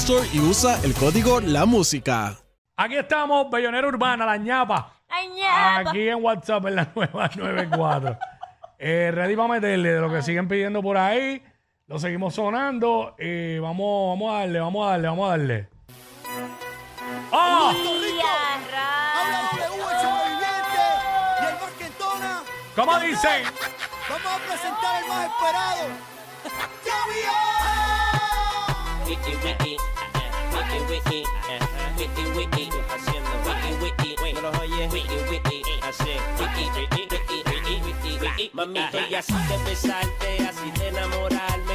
Store y usa el código La Música. Aquí estamos, Bellonera Urbana, la ñapa. Ay, ñapa. Aquí en WhatsApp en la nueva 94. eh, ready para meterle de lo que siguen pidiendo por ahí. Lo seguimos sonando. Y vamos, vamos a darle, vamos a darle, vamos a darle. ¡Ah! ¿Cómo dicen? Vamos a presentar el más esperado. ¡Ya Wiki wiki, wiki wiki, wiki wiki, haciendo wiki wiki, no los oyes, wiki wiki, hace wiki wiki, wiki wiki, wiki. Mami, estoy así de besarte, así de enamorarme,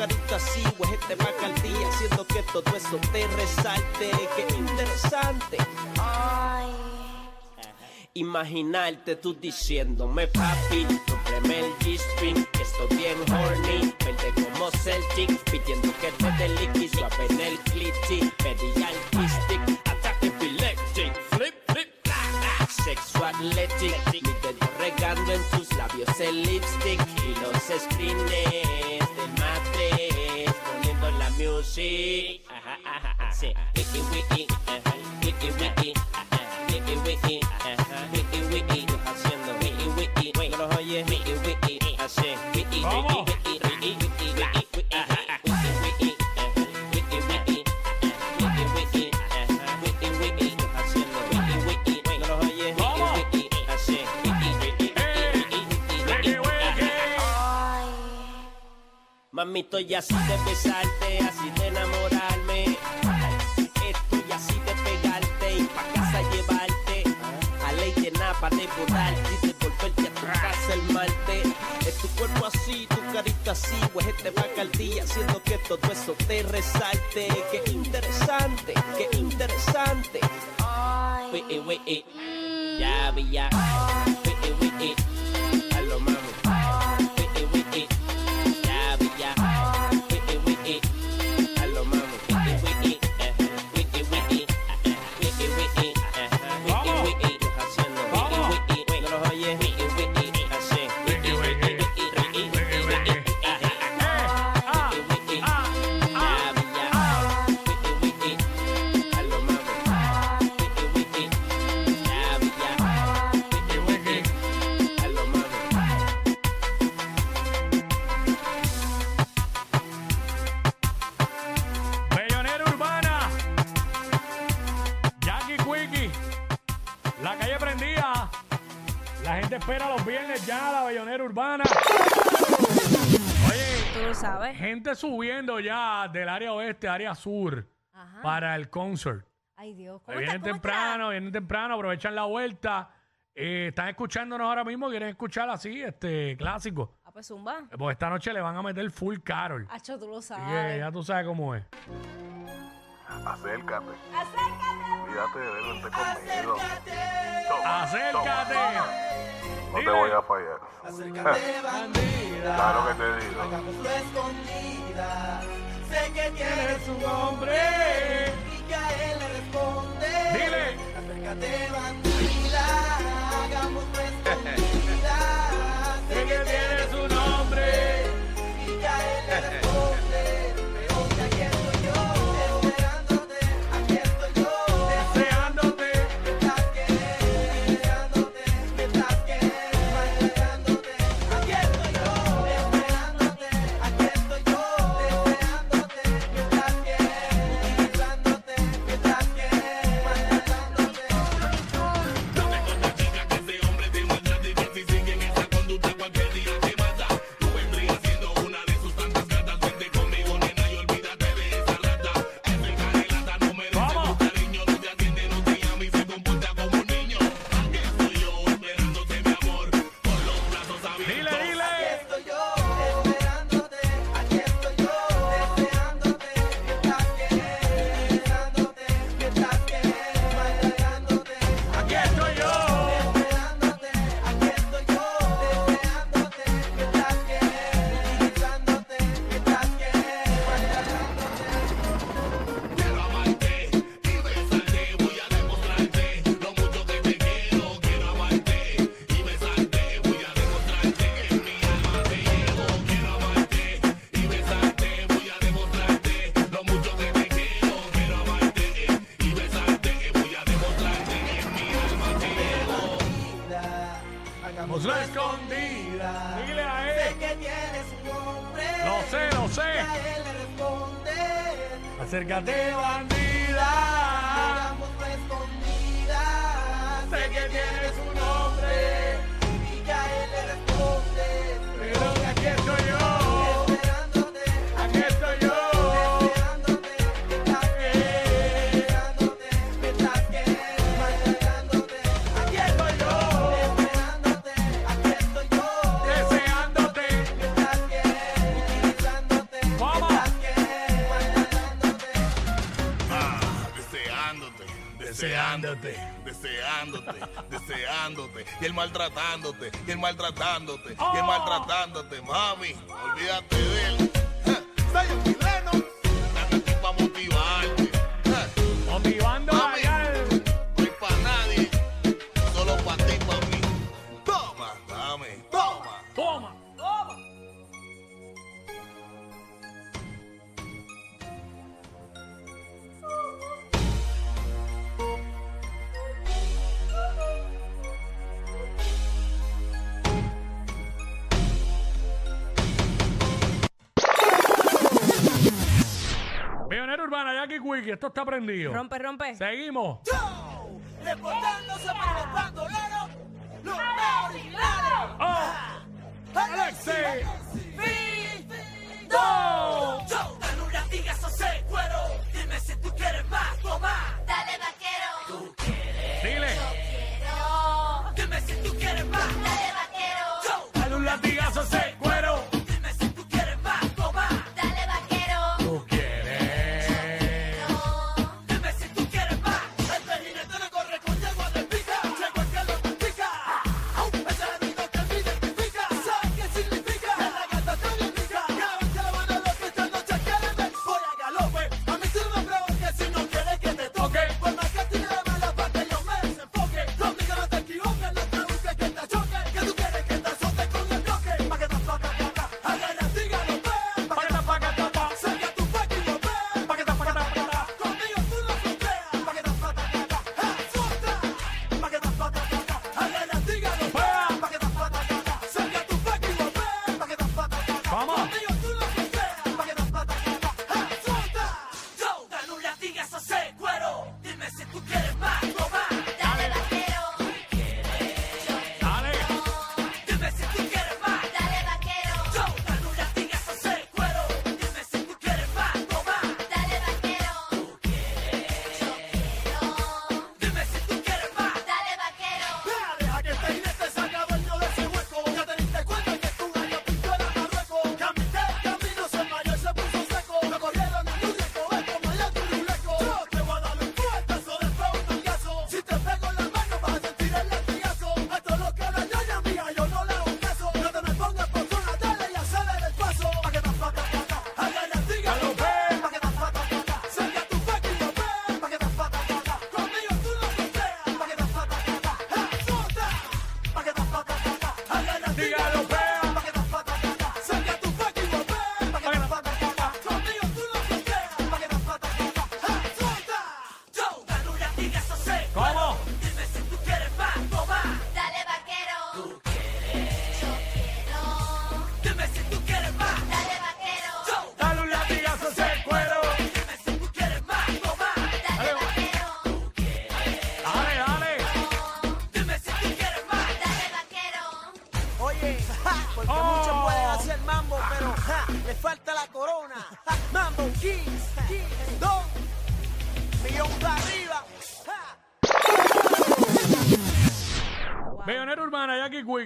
carita así, huejete pa' al día, haciendo que todo eso te resalte, qué interesante. Ay. Imaginarte tú diciéndome papi, cómprame el G-String, que estoy bien horny, vente como Celtic, pidiendo que te dé liqui, suave en el clitty, pedí al stick, ataque epileptic, flip, flip, sexo athletic, regando en tus labios el lipstick, y los screens del matres, poniendo la music, ajá, ajá, ajá, sí, wiki wiki, ajá, wiki wiki, ajá, wiki wiki, ajá, wiki wiki, haciendo. Wiki wiki, no los oyes, wiki wiki, wiki, wiki Mami, estoy así de besarte, así de enamorarme. Estoy así de pegarte y pa' casa llevarte. A ley de napa de borrarte y de volverte a tu casa el martes. Es tu cuerpo así, tu carita así, huejete pa' al día, haciendo que todo eso te resalte. Qué interesante, qué interesante. Ay. Wiki, wiki, ya vi ya. Wiki, wiki, viernes ya la Bellonera Urbana. Oye, Tú lo sabes. gente subiendo ya del área oeste, área sur, Ajá. para el concert. Ay, Dios. ¿Cómo Vienen está? ¿Cómo temprano, vienen temprano, aprovechan la vuelta. Eh, están escuchándonos ahora mismo, quieren escuchar así, este clásico. Ah, pues zumba. Eh, Pues esta noche le van a meter full Carol. Hacho, tú lo Así que sabes. ya tú sabes cómo es. Acércate. Acércate. Cuídate de él, vente conmigo. Acércate. No te voy a fallar. Acércate, bandida. Claro que te digo. Hagámoslo escondida. Sé que tienes un hombre. y que a él le responde. Dile. Acércate, bandida. Hagámoslo escondida. Sé que tienes de deseándote, deseándote, deseándote, y el maltratándote, y el maltratándote, y el oh. maltratándote, mami, olvídate de él. pana, Jackie Quickie. Esto está prendido. Rompe, rompe. Seguimos. Yo, reportándose para los bandoleros, los más originales. Oh, Alexis. Alexis. Vito.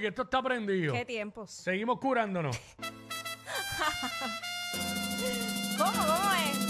esto está prendido. ¿Qué tiempos? Seguimos curándonos. ¿Cómo? ¿Cómo es?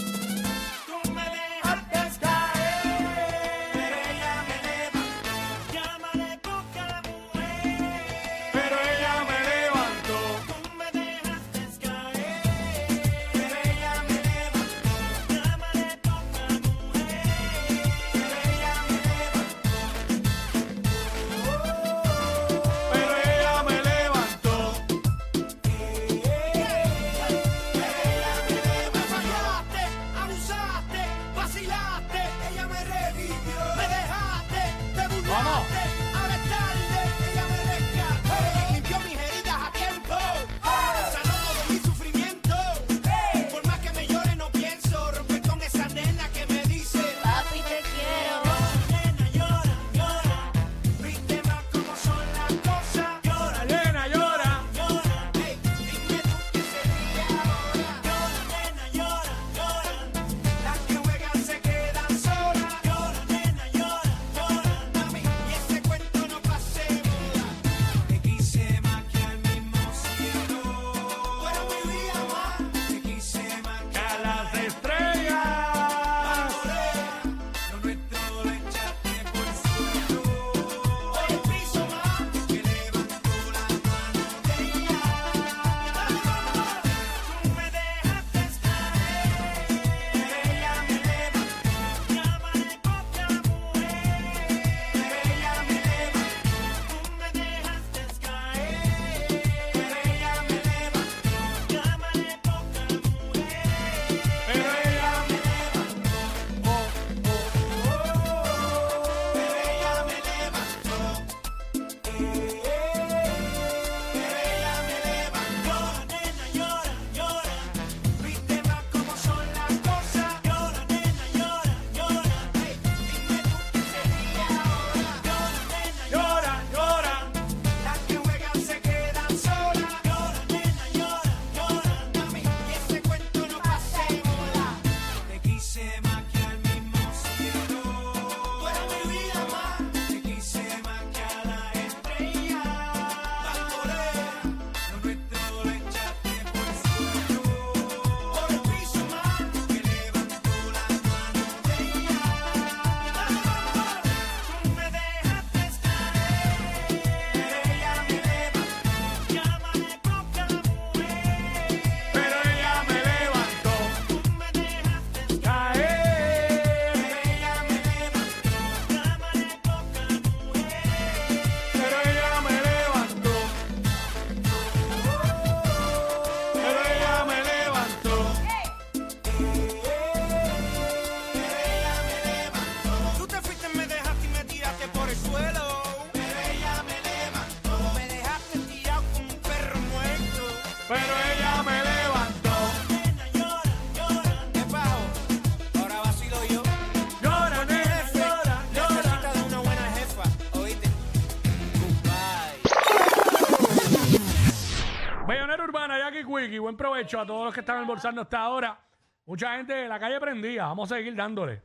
Provecho a todos los que están almorzando hasta ahora. Mucha gente de la calle prendida. Vamos a seguir dándole.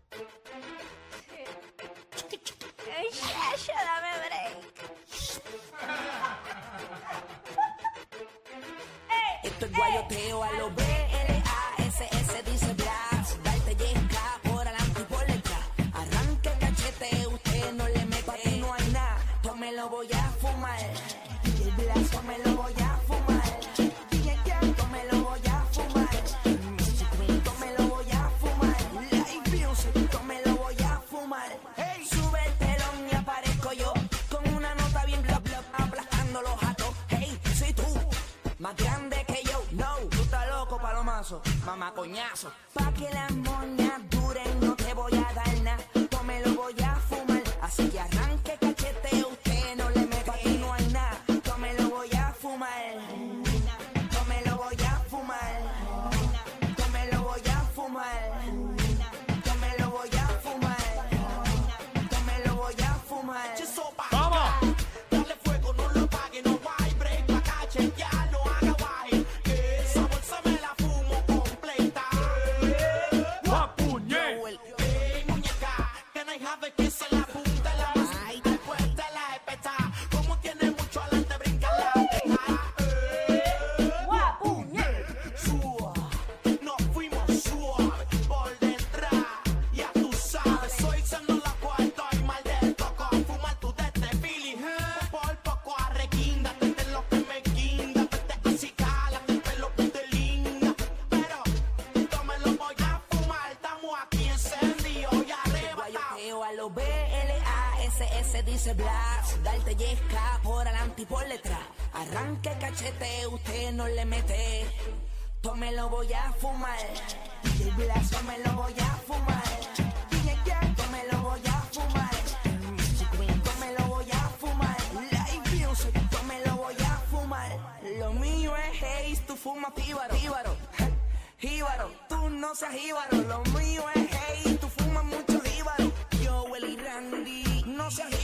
massive aquí encendidos y arrebatados. Guayoteo a los B-L-A-S-S dice Blas. Darte yesca por adelante y por detrás. Arranque cachete, usted no le mete. Yo me lo voy a fumar. DJ Blas, yo me lo voy a fumar. DJ lo voy a fumar. Music Queen, yo me lo voy a fumar. Live Music, yo me lo voy a fumar. Lo mío es haze, tú fumas jíbaro, tú no seas jíbaro. Lo mío es haze, tú fumas mucho jíbaro. Yo, Willy Randy, no seas jíbaro.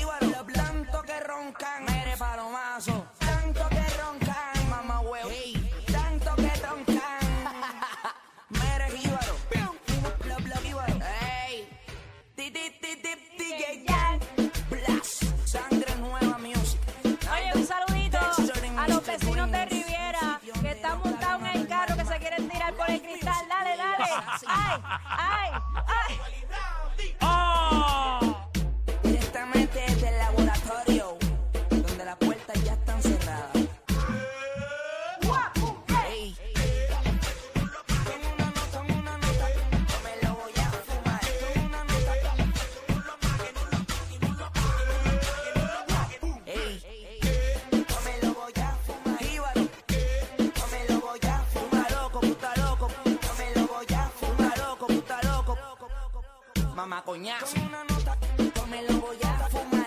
Mamá coñazo. Una nota, yo me lo voy a fumar.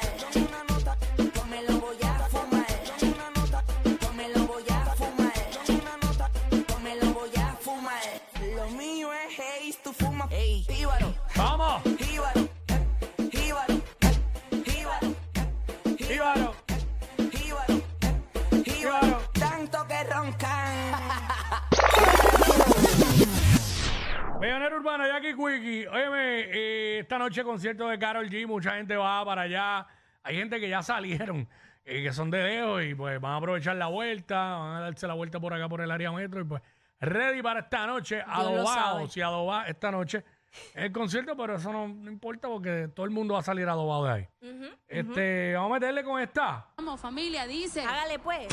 Urbano, Jackie Quickie. Óyeme, eh, esta noche concierto de Carol G. Mucha gente va para allá. Hay gente que ya salieron, eh, que son de lejos y pues van a aprovechar la vuelta, van a darse la vuelta por acá por el área metro y pues ready para esta noche, sabe. y adobados esta noche. El concierto, pero eso no, no importa porque todo el mundo va a salir adobado de ahí. este, Vamos a meterle con esta. Vamos, familia, dice. Hágale pues.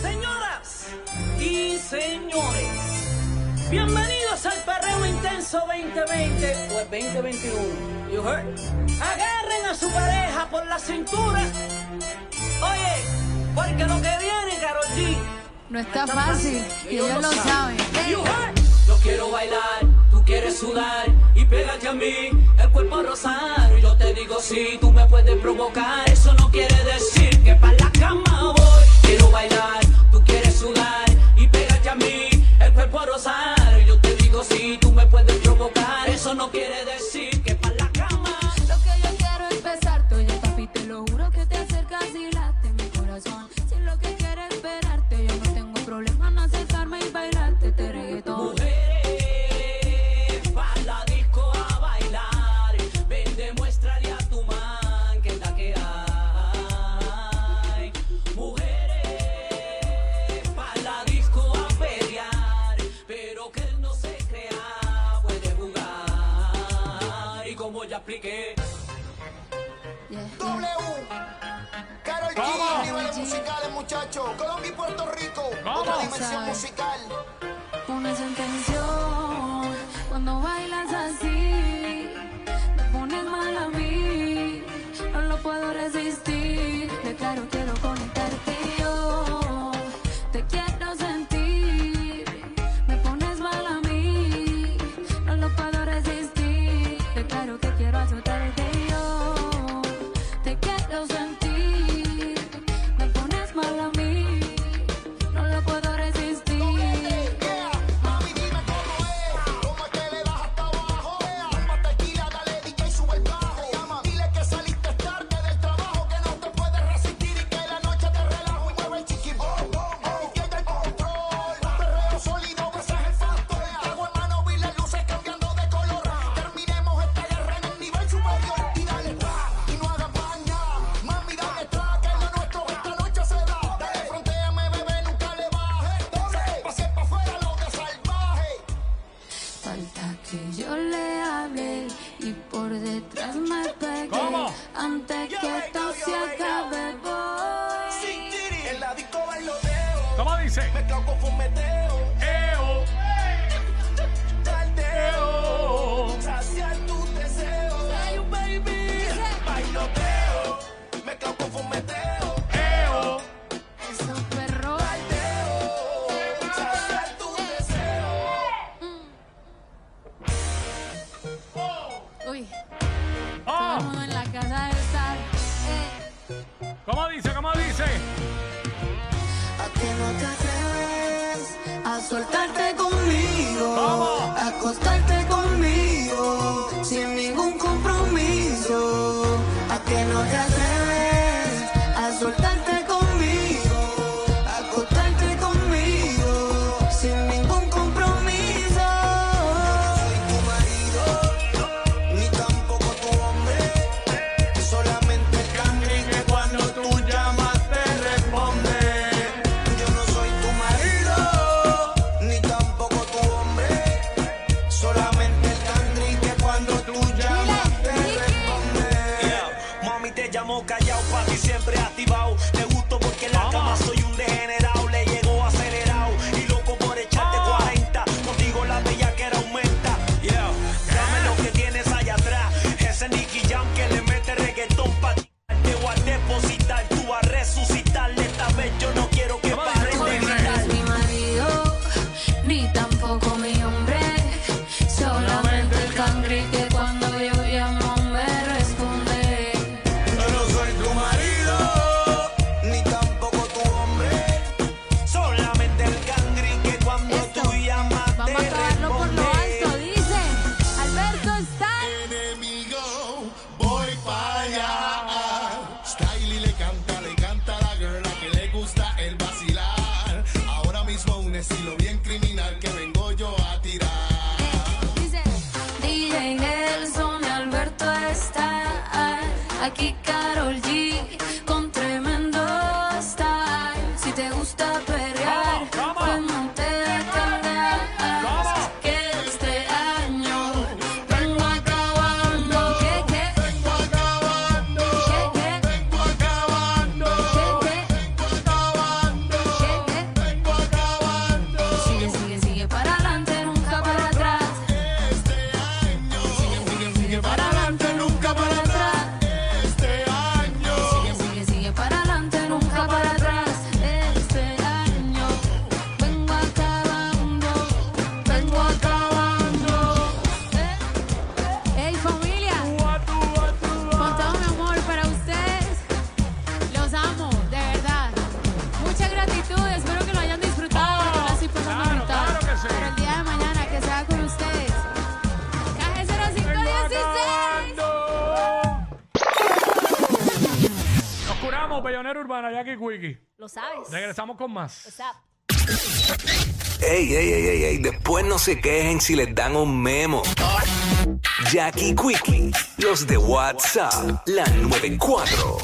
Señoras y señores, bienvenidos al Perreo Intenso 2020 o el 2021. You heard? Agarren a su pareja por la cintura. Oye, porque lo que viene, Karol G. No está fácil, y ellos lo saben. You heard? Yo quiero bailar, tú quieres sudar y pégate a mí, el cuerpo rosado. Y yo te digo si tú me puedes provocar, eso no quiere decir que para la cama voy. Quiero bailar, tú quieres sudar y pégate a mí, Y yo te digo si tú me puedes provocar, eso no quiere decir que acostarte conmigo sin ningún compromiso. A que no te me llamo callao, pa' ti siempre activado. Te gusto porque en la cama soy un degenerable. estilo bien criminal que vengo yo a tirar. Dice DJ Nelson, Alberto está aquí, Carol Lo sabes. Regresamos con más. Ey, ey, ey, ey, ey, después no se quejen si les dan un memo. Jackie Quickie, los de WhatsApp, la 94.